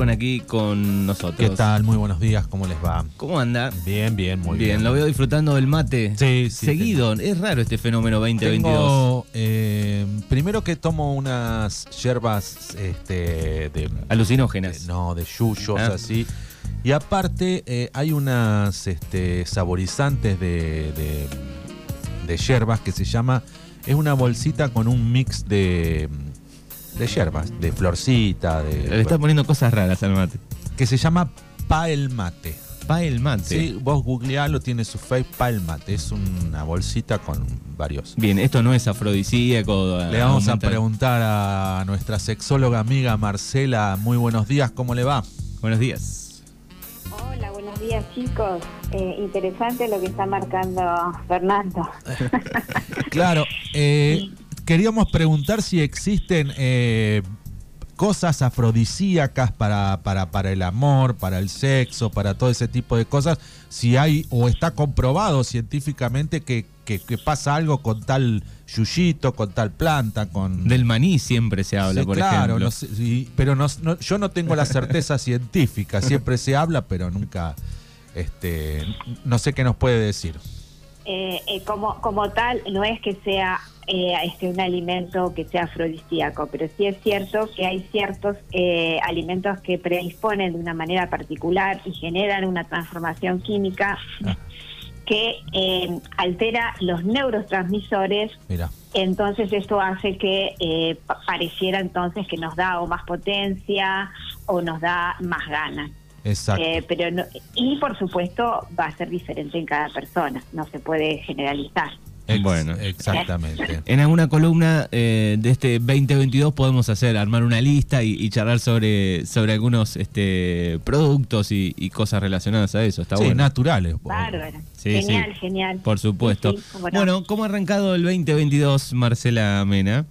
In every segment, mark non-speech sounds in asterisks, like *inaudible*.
Urban aquí con nosotros. ¿Qué tal? Muy buenos días, ¿cómo les va? ¿Cómo anda? Bien, bien, muy bien. Bien, lo veo disfrutando del mate. Sí, sí, Seguido. Es raro este fenómeno 2022. Tengo, eh, primero que tomo unas hierbas este, de, Alucinógenas. de- no, de yuyos, Ah. así. Y aparte eh, hay unas este, saborizantes de, de, de hierbas que se llama, es una bolsita con un mix de, de hierbas, de florcita, de, Le está poniendo cosas raras al mate. que se llama Pael Mate. Pa el mate. Sí, vos googlealo, tiene su face Pael Mate. Es una bolsita con varios. Bien, esto no es afrodisíaco. Le vamos a preguntar a nuestra sexóloga amiga Marcela. Muy buenos días, ¿cómo le va? Buenos días. Hola, buenos días chicos. Eh, interesante lo que está marcando Fernando. *laughs* Claro, eh, queríamos preguntar si existen eh, cosas afrodisíacas para, para, para el amor, para el sexo, para todo ese tipo de cosas. Si hay o está comprobado científicamente que, que- que pasa algo con tal yuyito, con tal planta, con... Del maní siempre se habla, Sí, por claro, ejemplo. no sé, sí, pero no- no- yo no tengo la certeza *laughs* científica. Siempre se habla, pero nunca... Este, no sé qué nos puede decir. Eh, eh, como, como tal, no es que sea eh, este, un alimento que sea afrodisíaco, pero sí es cierto que hay ciertos eh, alimentos que predisponen de una manera particular y generan una transformación química Ah. que eh, altera los neurotransmisores Mira. Entonces esto hace que eh, pa- pareciera entonces que nos da o más potencia o nos da más ganas. Exacto. Eh, pero no- y por supuesto va a ser diferente en cada persona, no se puede generalizar. Ex- bueno. Exactamente. En alguna columna eh, de este 2022 podemos hacer, armar una lista y, y charlar sobre, sobre algunos este, productos y, y cosas relacionadas a eso. Está sí, bueno. naturales. Bárbaro. Sí, genial, sí. genial. Por supuesto. Sí, sí, cómo no. Bueno, ¿cómo ha arrancado el 2022, Marcela Mena?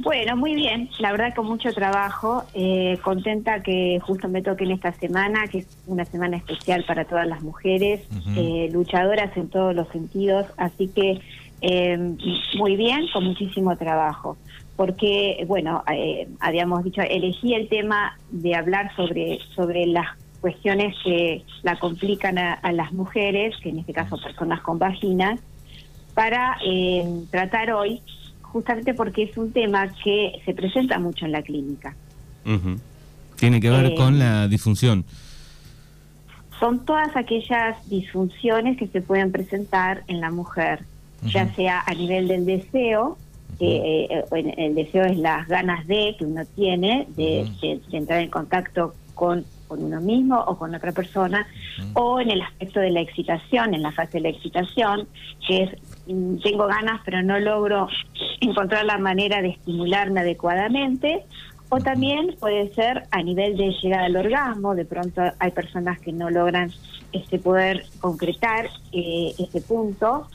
Bueno, muy bien, la verdad con mucho trabajo, eh, contenta que justo me toque en esta semana, que es una semana especial para todas las mujeres, eh, luchadoras en todos los sentidos, así que eh, muy bien, con muchísimo trabajo, porque, bueno, eh, habíamos dicho, elegí el tema de hablar sobre, sobre las cuestiones que la complican a, a las mujeres, que en este caso personas con vaginas, para eh, tratar hoy, justamente porque es un tema que se presenta mucho en la clínica. Tiene que ver Eh, con la disfunción. Son todas aquellas disfunciones que se pueden presentar en la mujer, ya sea a nivel del deseo, que eh, eh, el deseo es las ganas de que uno tiene de- de entrar en contacto con, con uno mismo o con otra persona, o en el aspecto de la excitación, en la fase de la excitación, que es mm, tengo ganas pero no logro encontrar la manera de estimularme adecuadamente, o también puede ser a nivel de llegar al orgasmo, de pronto hay personas que no logran este poder concretar eh, ese punto,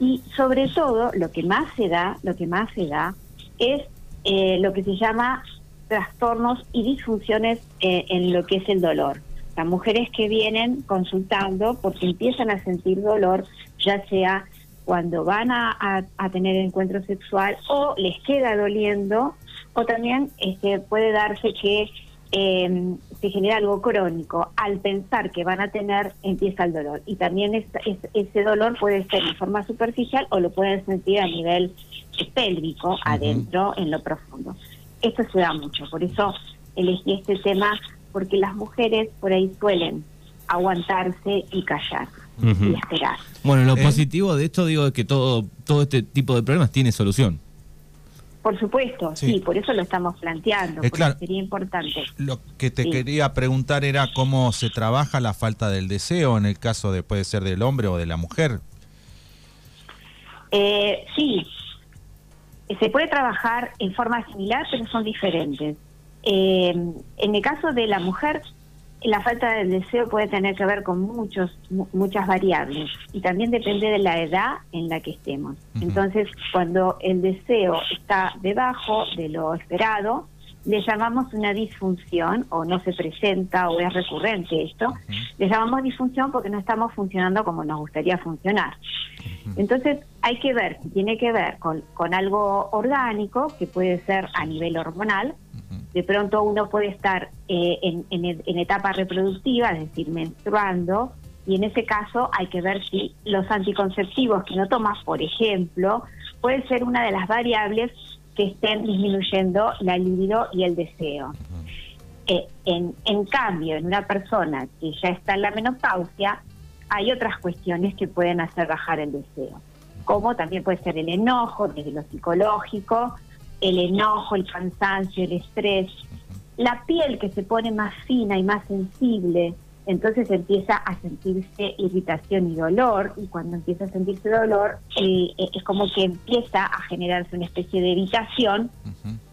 y sobre todo lo que más se da, lo que más se da es eh, lo que se llama trastornos y disfunciones eh, en lo que es el dolor. Las mujeres que vienen consultando porque empiezan a sentir dolor, ya sea cuando van a, a- a tener encuentro sexual o les queda doliendo, o también este, puede darse que eh, se genera algo crónico. Al pensar que van a tener, empieza el dolor. Y también es- es- ese dolor puede ser en forma superficial o lo pueden sentir a nivel pélvico, adentro, en lo profundo. Esto se da mucho, por eso elegí este tema, porque las mujeres por ahí suelen aguantarse y callar y esperar. Bueno, lo Eh. positivo de esto digo es que todo, todo este tipo de problemas tiene solución. Por supuesto, Sí. sí, por eso lo estamos planteando, Eh, porque claro. sería importante. Lo que te Sí. quería preguntar era cómo se trabaja la falta del deseo en el caso de puede ser del hombre o de la mujer. Eh, sí, se puede trabajar en forma similar, pero son diferentes. Eh, en el caso de la mujer, la falta del deseo puede tener que ver con muchos, mu- muchas variables y también depende de la edad en la que estemos. Entonces, cuando el deseo está debajo de lo esperado, le llamamos una disfunción o no se presenta o es recurrente esto, le llamamos disfunción porque no estamos funcionando como nos gustaría funcionar. Entonces hay que ver si tiene que ver con, con algo orgánico, que puede ser a nivel hormonal, de pronto uno puede estar eh, en, en, etapa reproductiva, es decir, menstruando, y en ese caso hay que ver si los anticonceptivos que no tomas, por ejemplo, puede ser una de las variables que estén disminuyendo la libido y el deseo. Eh, en, en cambio, en una persona que ya está en la menopausia, hay otras cuestiones que pueden hacer bajar el deseo, como también puede ser el enojo desde lo psicológico, el enojo, el cansancio, el estrés, la piel que se pone más fina y más sensible, entonces empieza a sentirse irritación y dolor, y cuando empieza a sentirse dolor, eh, eh, es como que empieza a generarse una especie de irritación,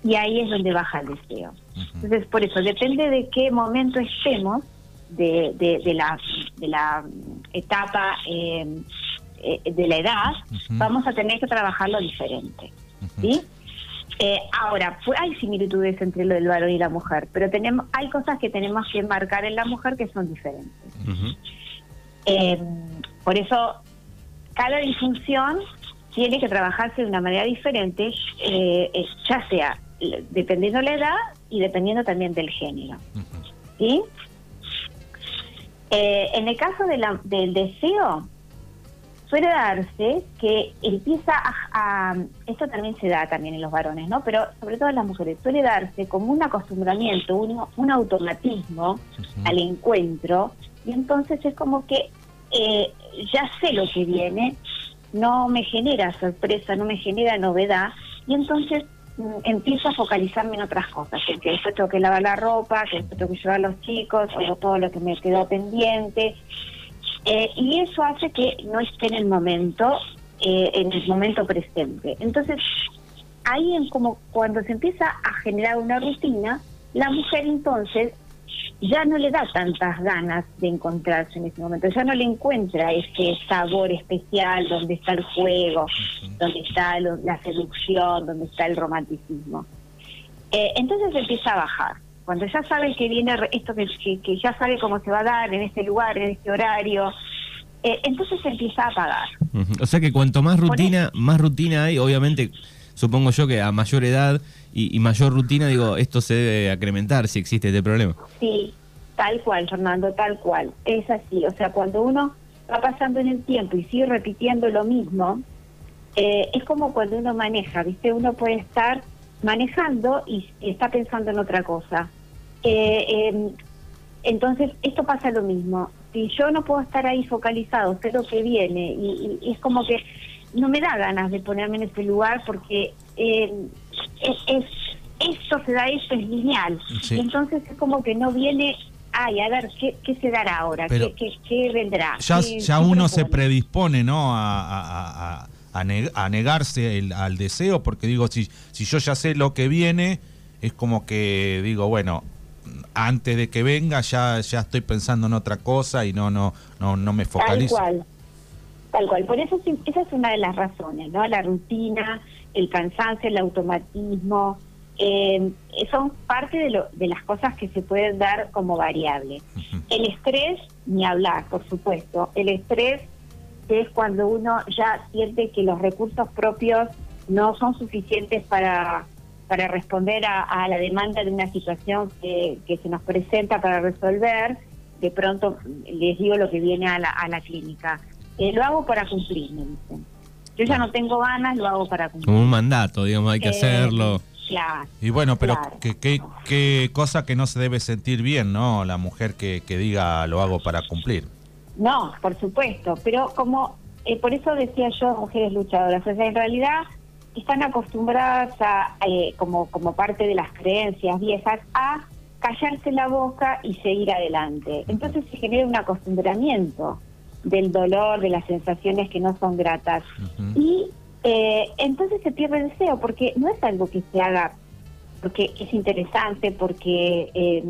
y ahí es donde baja el deseo. Entonces, por eso, depende de qué momento estemos de, de, la, de la etapa eh, de la edad, vamos a tener que trabajarlo diferente. ¿Sí? Eh, ahora, hay similitudes entre lo del varón y la mujer, pero tenemos hay cosas que tenemos que marcar en la mujer que son diferentes. Eh, por eso, cada disfunción tiene que trabajarse de una manera diferente, eh, ya sea dependiendo la edad y dependiendo también del género. ¿Sí? en el caso de la, del deseo, suele darse que empieza a, esto también se da también en los varones, ¿no? Pero sobre todo en las mujeres, suele darse como un acostumbramiento, un, un automatismo al encuentro, y entonces es como que eh, ya sé lo que viene, no me genera sorpresa, no me genera novedad, y entonces mm, empiezo a focalizarme en otras cosas, que después tengo que lavar la ropa, que después tengo que llevar a los chicos, o todo lo que me quedó pendiente, eh, y eso hace que no esté en el momento, eh, en el momento presente. Entonces, ahí en como cuando se empieza a generar una rutina, la mujer entonces ya no le da tantas ganas de encontrarse en ese momento, ya no le encuentra ese sabor especial donde está el juego, donde está la seducción, donde está el romanticismo. Eh, entonces empieza a bajar cuando ya sabe que viene esto que, que, ya sabe cómo se va a dar en este lugar, en este horario, eh, entonces se empieza a apagar. O sea que cuanto más rutina, más rutina hay, obviamente, supongo yo que a mayor edad y, mayor rutina, digo, esto se debe acrementar si existe este problema. Sí, tal cual, Fernando, tal cual. Es así, o sea, cuando uno va pasando en el tiempo y sigue repitiendo lo mismo, eh, es como cuando uno maneja, ¿viste? Uno puede estar manejando y está pensando en otra cosa. Eh, em, entonces, esto pasa lo mismo. Si yo no puedo estar ahí focalizado, sé lo que viene, y, es como que no me da ganas de ponerme en ese lugar porque eh, es, esto se da, esto es lineal. Entonces es como que no viene, ay, a ver, ¿qué, qué se dará ahora? ¿Qué, qué, vendrá? Ya, ya uno se predispone, ¿no? a, a, negarse al deseo, porque digo, si, si yo ya sé lo que viene, es como que digo, bueno, antes de que venga ya, ya estoy pensando en otra cosa y no, no, no, no me focalizo. Tal cual, tal cual. Por eso esa es una de las razones, ¿no? La rutina, el cansancio, el automatismo, eh, son parte de, lo, de las cosas que se pueden dar como variable. El estrés, ni hablar, por supuesto. El estrés es cuando uno ya siente que los recursos propios no son suficientes para, para responder a, la demanda de una situación que, se nos presenta para resolver, de pronto les digo lo que viene a la, a la clínica. Eh, lo hago para cumplir, me dicen. Yo ya no tengo ganas, lo hago para cumplir. Como un mandato, digamos, hay que eh, hacerlo. Claro. Y bueno, pero qué, qué, cosa que no se debe sentir bien, ¿no? La mujer que, que diga lo hago para cumplir. No, por supuesto, pero como eh, por eso decía yo mujeres luchadoras, o sea, en realidad están acostumbradas a, eh, como, como parte de las creencias viejas, a callarse la boca y seguir adelante. Entonces se genera un acostumbramiento del dolor, de las sensaciones que no son gratas. Y eh, entonces se pierde el deseo, porque no es algo que se haga porque es interesante, porque eh,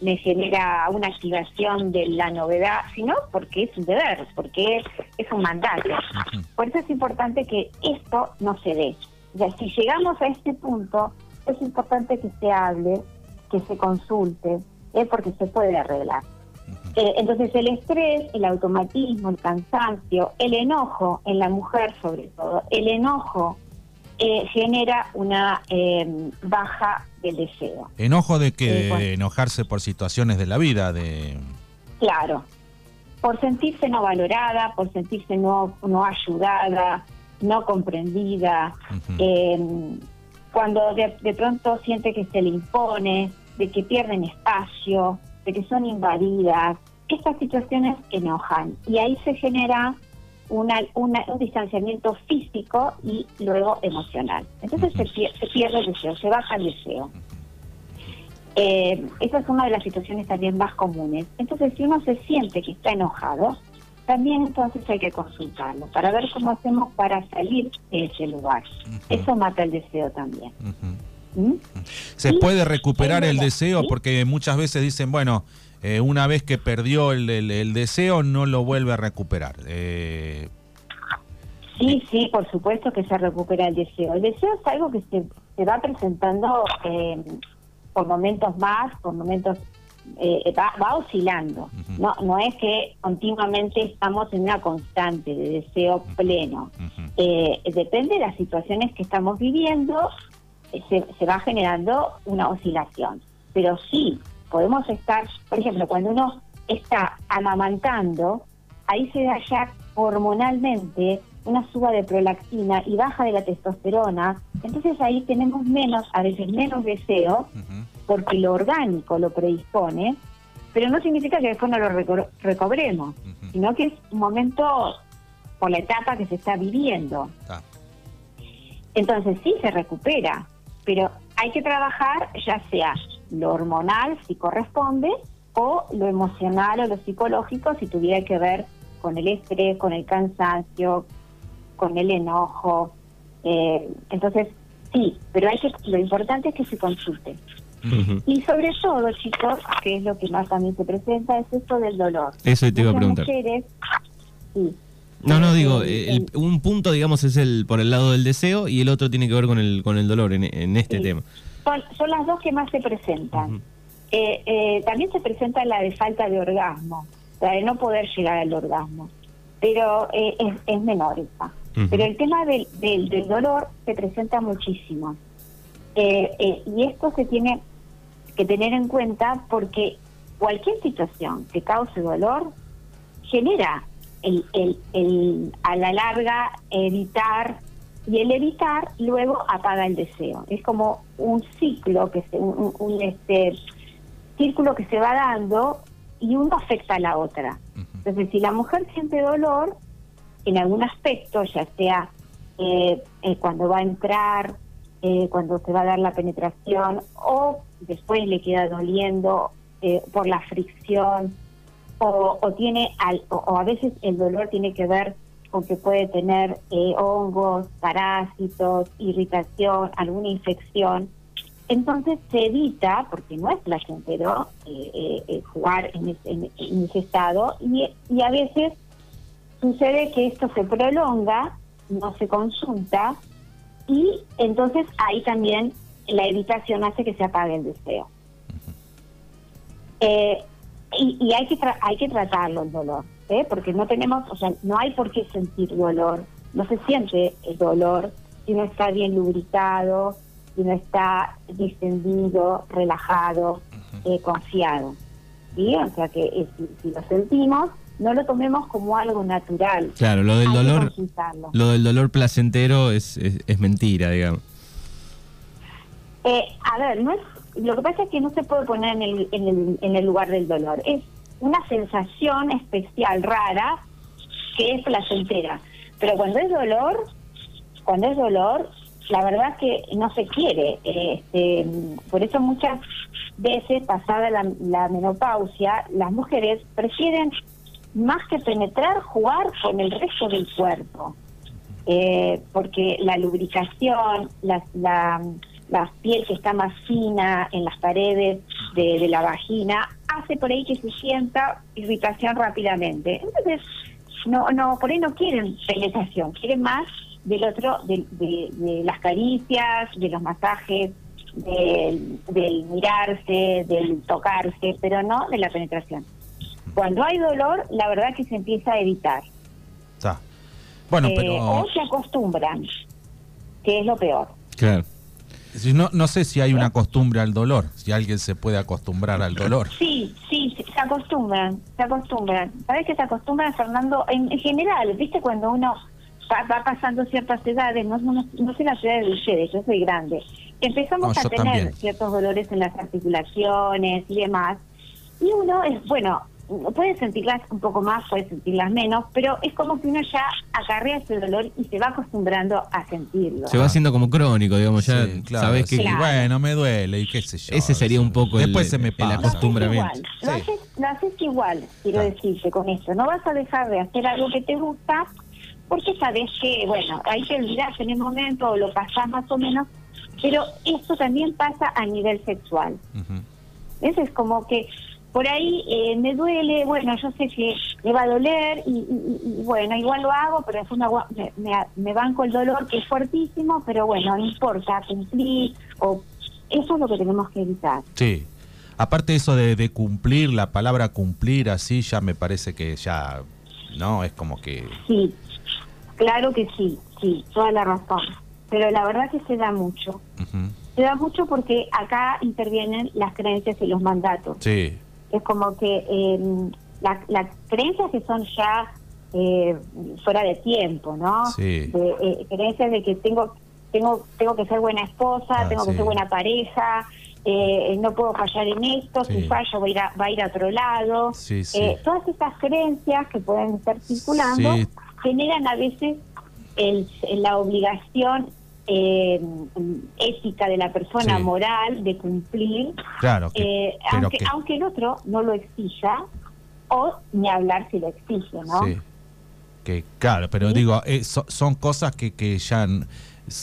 me genera una activación de la novedad, sino porque es un deber, porque es un mandato. Por eso es importante que esto no se dé. si llegamos a este punto, es importante que se hable, que se consulte, ¿eh? porque se puede arreglar. Eh, entonces el estrés, el automatismo, el cansancio, el enojo en la mujer sobre todo, el enojo eh, genera una eh, baja del deseo. ¿Enojo de que Sí, bueno. enojarse por situaciones de la vida? de Claro, por sentirse no valorada, por sentirse no, no ayudada, no comprendida, eh, cuando de, de pronto siente que se le impone, de que pierden espacio, de que son invadidas, estas situaciones enojan y ahí se genera una, una- un distanciamiento físico y luego emocional. Entonces se, pier- se pierde el deseo, se baja el deseo. Eh, esa es una de las situaciones también más comunes. Entonces, si uno se siente que está enojado, también entonces hay que consultarlo para ver cómo hacemos para salir de ese lugar. Eso mata el deseo también. ¿Mm? ¿Se puede recuperar el deseo? sí. Porque muchas veces dicen, bueno, eh, una vez que perdió el, el- el deseo, no lo vuelve a recuperar. Eh, Sí, sí, por supuesto que se recupera el deseo. El deseo es algo que se, se va presentando eh, por momentos más, por momentos eh, va, va oscilando. No, no es que continuamente estamos en una constante de deseo pleno. Eh, depende de las situaciones que estamos viviendo, se, se va generando una oscilación. Pero sí, podemos estar, por ejemplo, cuando uno está amamantando, ahí se da ya hormonalmente una suba de prolactina y baja de la testosterona, entonces ahí tenemos menos, a veces menos deseo, porque lo orgánico lo predispone, pero no significa que después no lo reco- recobremos, sino que es un momento por la etapa que se está viviendo. Entonces sí se recupera, pero hay que trabajar ya sea lo hormonal si corresponde o lo emocional o lo psicológico si tuviera que ver con el estrés, con el cansancio, con el enojo. Eh, entonces sí, pero hay que, lo importante es que se consulte. Y sobre todo, chicos, que es lo que más también se presenta, es esto del dolor. Eso te iba a preguntar. mujeres, sí. No, no, digo, eh, el- un punto, digamos, es el por el lado del deseo y el otro tiene que ver con el con el dolor en, en este Sí. tema. Son, son las dos que más se presentan. Eh, eh, también se presenta la de falta de orgasmo, la de no poder llegar al orgasmo, pero eh, es, es menor esa. Pero el tema del, del, del dolor se presenta muchísimo. Y esto se tiene que tener en cuenta porque cualquier situación que cause dolor genera el, el, el, a la larga evitar y el evitar luego apaga el deseo. Es como un ciclo que se, un, este círculo que se va dando y uno afecta a la otra. Entonces, si la mujer siente dolor en algún aspecto, ya sea eh, eh, cuando va a entrar, eh, cuando se va a dar la penetración, o después le queda doliendo eh, por la fricción, o, o tiene al- o, o a veces el dolor tiene que ver con que puede tener eh, hongos, parásitos, irritación, alguna infección. Entonces se evita, porque no es placentero, eh, eh, eh, jugar en, es- en- en ese estado y, y a veces sucede que esto se prolonga, no se consulta y entonces ahí también la evitación hace que se apague el deseo. Eh, y, y hay que tra- hay que tratarlo el dolor, ¿eh? porque no tenemos, o sea, no hay por qué sentir dolor, no se siente el dolor si no está bien lubricado, si no está distendido, relajado, eh, confiado. ¿sí? O sea que eh, si, si lo sentimos, no lo tomemos como algo natural. Claro, lo del Hay dolor, lo del dolor placentero es, es, es mentira, digamos. Eh, a ver, no es, lo que pasa es que no se puede poner en el, en, el, en el lugar del dolor. Es una sensación especial, rara, que es placentera. Pero cuando es dolor, cuando es dolor, la verdad es que no se quiere. Este, por eso muchas veces, pasada la, la menopausia, las mujeres prefieren, más que penetrar, jugar con el resto del cuerpo eh, porque la lubricación, la, la, la piel que está más fina en las paredes de, de la vagina, hace por ahí que se sienta irritación rápidamente. Entonces, no, no, por ahí no quieren penetración, quieren más del otro, de, de- de las caricias, de los masajes, del, del mirarse, del tocarse, pero no de la penetración. Cuando hay dolor, la verdad que se empieza a evitar. Está. Bueno, Eh, pero o se acostumbran. que es lo peor. Claro. No, no sé si hay una costumbre al dolor, si alguien se puede acostumbrar al dolor. Sí, sí, se acostumbran, se acostumbran. ¿Sabes que se acostumbran, Fernando? En, en general, ¿viste? Cuando uno va, va pasando ciertas edades, no, no, no sé las edades de ustedes, yo soy grande, empezamos No, a tener también. ciertos dolores en las articulaciones y demás. Y uno es, bueno, puede sentirlas un poco más, puede sentirlas menos, pero es como que uno ya acarrea ese dolor y se va acostumbrando a sentirlo. Se va haciendo como crónico, digamos, ya Sí, claro, sabes que sí, Claro. bueno, me duele y qué sé yo. Ese sería un poco el- Después se me el pasa. Lo haces acostumbramiento. igual, lo Sí. haces, lo haces igual, quiero decirte con esto. No vas a dejar de hacer algo que te gusta porque sabes que, bueno, ahí te olvidas en el momento o lo pasás más o menos, pero esto también pasa a nivel sexual. Eso es como que por ahí eh, me duele, bueno, yo sé que me va a doler y, y- y, bueno, igual lo hago, pero después me, me, me- banco el dolor que es fuertísimo, pero bueno, no importa, cumplí, o eso es lo que tenemos que evitar. Sí. Aparte eso de, de cumplir, la palabra cumplir así ya me parece que ya, ¿no? Es como que... Sí, claro que sí, sí, toda la razón. Pero la verdad que se da mucho. Se da mucho porque acá intervienen las creencias y los mandatos. Sí, Es como que eh, la- las creencias que son ya eh, fuera de tiempo, ¿no? Sí. De, eh, creencias de que tengo tengo tengo que ser buena esposa, Ah, tengo que ser buena pareja, eh, no puedo fallar en esto, Sí. si fallo va a ir a, va a, ir a otro lado. Sí, sí. Eh, todas estas creencias que pueden estar circulando generan a veces el, la obligación eh, ética de la persona Sí. moral de cumplir, claro. Que, eh, aunque, que- aunque el otro no lo exija o ni hablar si lo exige, ¿no? Sí. Que claro, pero Sí. digo, eh, so- son cosas que, que ya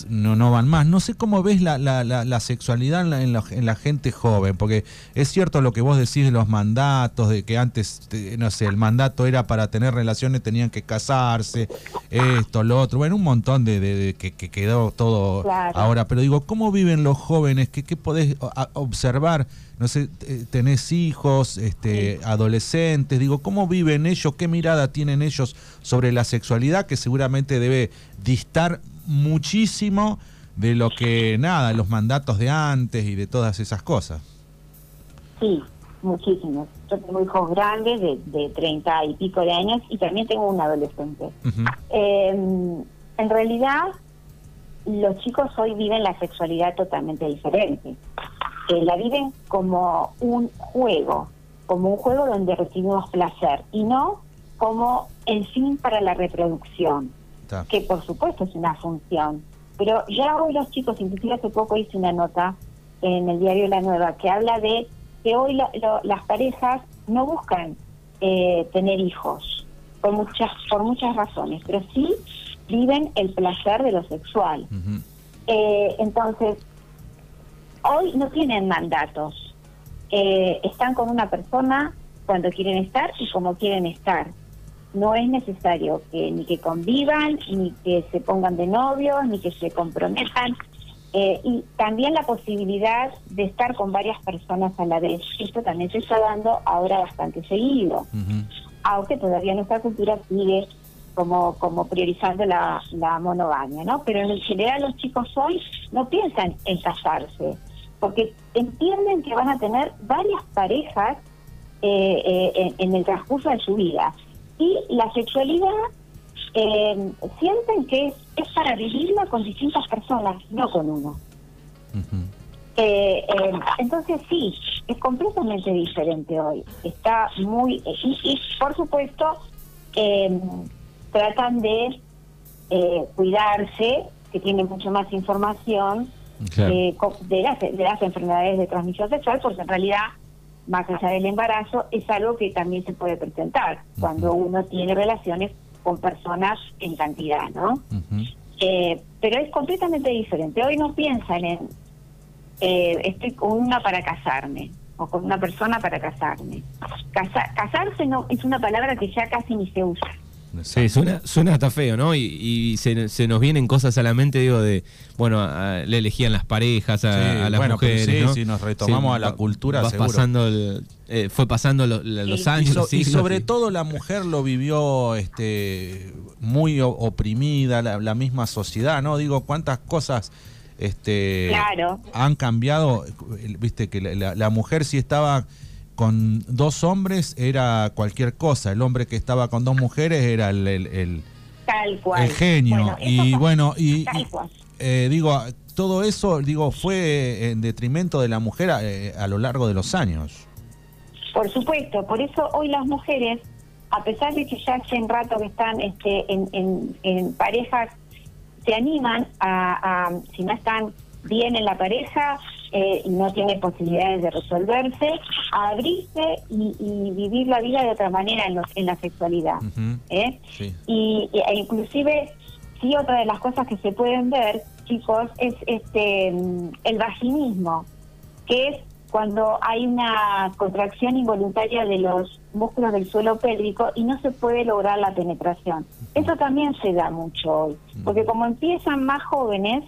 no, no van más. No sé cómo ves la, la, la, la sexualidad en la, en, la, en la gente joven, porque es cierto lo que vos decís de los mandatos, de que antes, te- no sé, el mandato era para tener relaciones, tenían que casarse, esto, lo otro, bueno, un montón de, de- de que, que quedó todo Claro. ahora. Pero digo, ¿cómo viven los jóvenes? ¿Qué, qué podés observar? No sé, tenés hijos, este, adolescentes, digo, ¿cómo viven ellos? ¿Qué mirada tienen ellos sobre la sexualidad que seguramente debe distar muchísimo de lo que, nada, los mandatos de antes y de todas esas cosas? Sí, muchísimos. Yo tengo hijos grandes de, de 30 y pico de años y también tengo un adolescente. Eh, en realidad, los chicos hoy viven la sexualidad totalmente diferente. Eh, la viven como un juego, como un juego donde recibimos placer y no como el fin para la reproducción, está. que por supuesto es una función. Pero ya hoy los chicos, inclusive hace poco hice una nota en el diario La Nueva que habla de que hoy lo- lo- las parejas no buscan eh, tener hijos por muchas por muchas razones, pero sí viven el placer de lo sexual. Eh, entonces, hoy no tienen mandatos. Eh, están con una persona cuando quieren estar y como quieren estar. No es necesario que ni que convivan, ni que se pongan de novios, ni que se comprometan. Eh, y también la posibilidad de estar con varias personas a la vez. Esto también se está dando ahora bastante seguido aunque todavía nuestra cultura sigue como, como priorizando la, la monogamia, ¿no? Pero en general los chicos hoy no piensan en casarse, porque entienden que van a tener varias parejas eh, eh, en, en el transcurso de su vida. Y la sexualidad eh, sienten que es, es para vivirla con distintas personas, no con uno. Eh, eh, entonces sí, es completamente diferente hoy. Está muy... eh, y, y, por supuesto, eh, tratan de eh, cuidarse, que tienen mucho más información Claro. co- de, las, de las enfermedades de transmisión sexual, porque en realidad, más allá del embarazo, es algo que también se puede presentar cuando uno tiene relaciones con personas en cantidad, ¿no? Eh, pero es completamente diferente. Hoy no piensan en eh, estoy con una para casarme o con una persona para casarme. Casa- casarse no es una palabra que ya casi ni se usa. Sí, suena, suena hasta feo, ¿no? Y, y se, se, nos vienen cosas a la mente, digo, de, bueno, a, le elegían las parejas a, Sí, a las bueno, mujeres, sí, ¿no? si nos retomamos a la va- cultura, va seguro. pasando el- eh, fue pasando lo- los Sí. años, Y, so- sobre y- todo la mujer lo vivió este, muy oprimida, la, la misma sociedad, ¿no? Digo, cuántas cosas este, Claro. han cambiado. Viste que la, la- la mujer si estaba con dos hombres era cualquier cosa, el hombre que estaba con dos mujeres era el, el- el- Tal cual. el genio. Bueno, y bueno, y, eh, digo, todo eso digo fue en detrimento de la mujer eh, a lo largo de los años. Por supuesto, por eso hoy las mujeres, a pesar de que ya hace un rato que están este, en, en- en parejas, se animan a, a, si no están bien en la pareja eh, y no tienen posibilidades de resolverse, a abrirse y, y vivir la vida de otra manera en, los, en la sexualidad. ¿eh? Sí. y, y- e inclusive sí otra de las cosas que se pueden ver chicos es este mm, el vaginismo que es cuando hay una contracción involuntaria de los músculos del suelo pélvico y no se puede lograr la penetración eso también se da mucho hoy porque como empiezan más jóvenes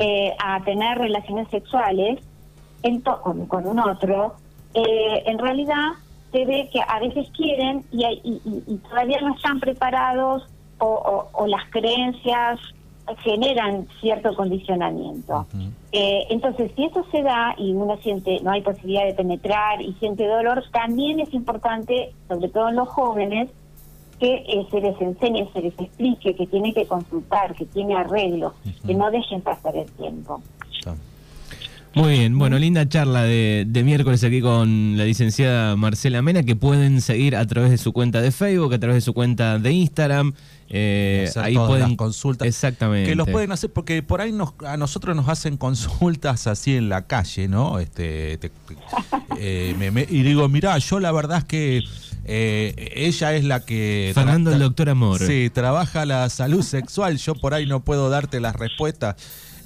Eh, a tener relaciones sexuales en to- con, con un otro, eh, en realidad se ve que a veces quieren y, hay- y, y- todavía no están preparados o, o- o las creencias generan cierto condicionamiento. Eh, entonces, si eso se da y uno siente, no hay posibilidad de penetrar y siente dolor, también es importante, sobre todo en los jóvenes, que eh, se les enseñe, se les explique que tiene que consultar, que tiene arreglo, que no dejen pasar el tiempo. Está. Muy bien, bueno, linda charla de, de miércoles aquí con la licenciada Marcela Mena, que pueden seguir a través de su cuenta de Facebook, a través de su cuenta de Instagram. eh, hacer ahí todas pueden las consultas. Exactamente. Que los pueden hacer porque por ahí nos, a nosotros nos hacen consultas así en la calle, ¿no? Este, te- *laughs* eh, me- me- y digo, mirá, yo la verdad es que eh, ella es la que... Fernando, el doctor Amor. Sí, trabaja la salud sexual, yo por ahí no puedo darte las respuestas.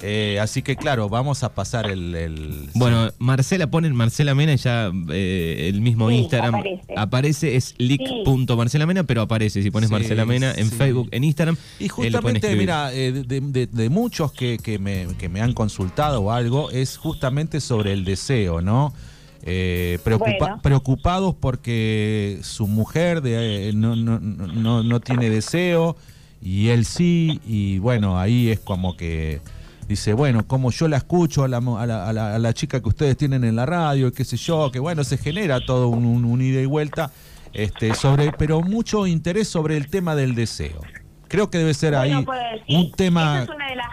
Eh, así que claro, vamos a pasar el... el- Bueno, Marcela, ponen Marcela Mena y ya eh, el mismo Sí, Instagram aparece. es lic.marcela Mena, pero aparece si pones Sí, Marcela Mena en sí. Facebook, en Instagram. Y justamente, mira, eh, de, de- de muchos que, que me, que me han consultado o algo, es justamente sobre el deseo, ¿no? Eh, preocupa- Bueno. Preocupados porque su mujer de, eh, no, no, no, no tiene deseo y él sí, y bueno, ahí es como que dice, bueno, como yo la escucho a la, a la, a la- a la chica que ustedes tienen en la radio, qué sé yo, que bueno, se genera todo un, un- un ida y vuelta, este, sobre, pero mucho interés sobre el tema del deseo. Creo que debe ser Bueno, ahí decir, un tema... Esa es una de las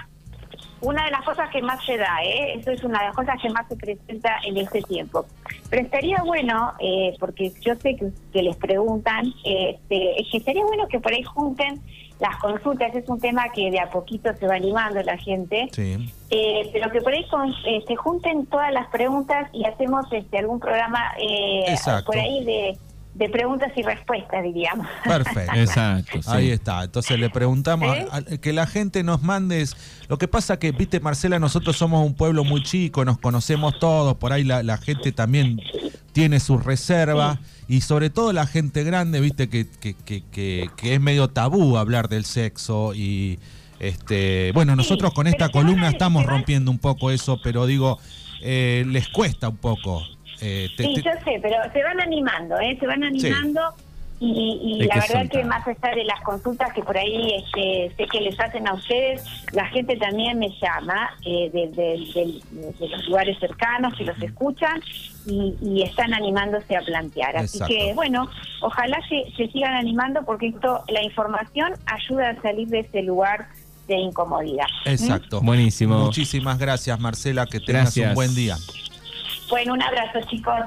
una de las cosas que más se da, ¿eh? Eso es una de las cosas que más se presenta en este tiempo. Pero estaría bueno, eh, porque yo sé que, que les preguntan, eh, este, es que estaría bueno que por ahí junten las consultas. Es un tema que de a poquito se va animando la gente. Sí. Eh, pero que por ahí con- se junten todas las preguntas y hacemos este algún programa eh, por ahí de, de preguntas y respuestas, diríamos. Perfecto. Exacto. sí. Ahí está. Entonces le preguntamos ¿Eh? a- a- que la gente nos mande. Lo que pasa que, viste, Marcela, nosotros somos un pueblo muy chico, nos conocemos todos, por ahí la, la gente también tiene sus reservas. Y sobre todo la gente grande, viste, que, que, que, que, que es medio tabú hablar del sexo. Y este bueno, nosotros con esta columna estamos rompiendo un poco eso, pero digo, eh, les cuesta un poco. Eh, te- Sí, te- yo sé, pero se van animando, ¿eh? Se van animando y, y la verdad que más allá de las consultas que por ahí este, sé que les hacen a ustedes, la gente también me llama eh, de, de- de- de los lugares cercanos que los escuchan y, y están animándose a plantear. Así Exacto. que, bueno, ojalá se, se sigan animando porque esto, la información ayuda a salir de ese lugar de incomodidad. Exacto. Buenísimo. Muchísimas gracias, Marcela. Que tengas Gracias. un buen día. Bueno, un abrazo, chicos.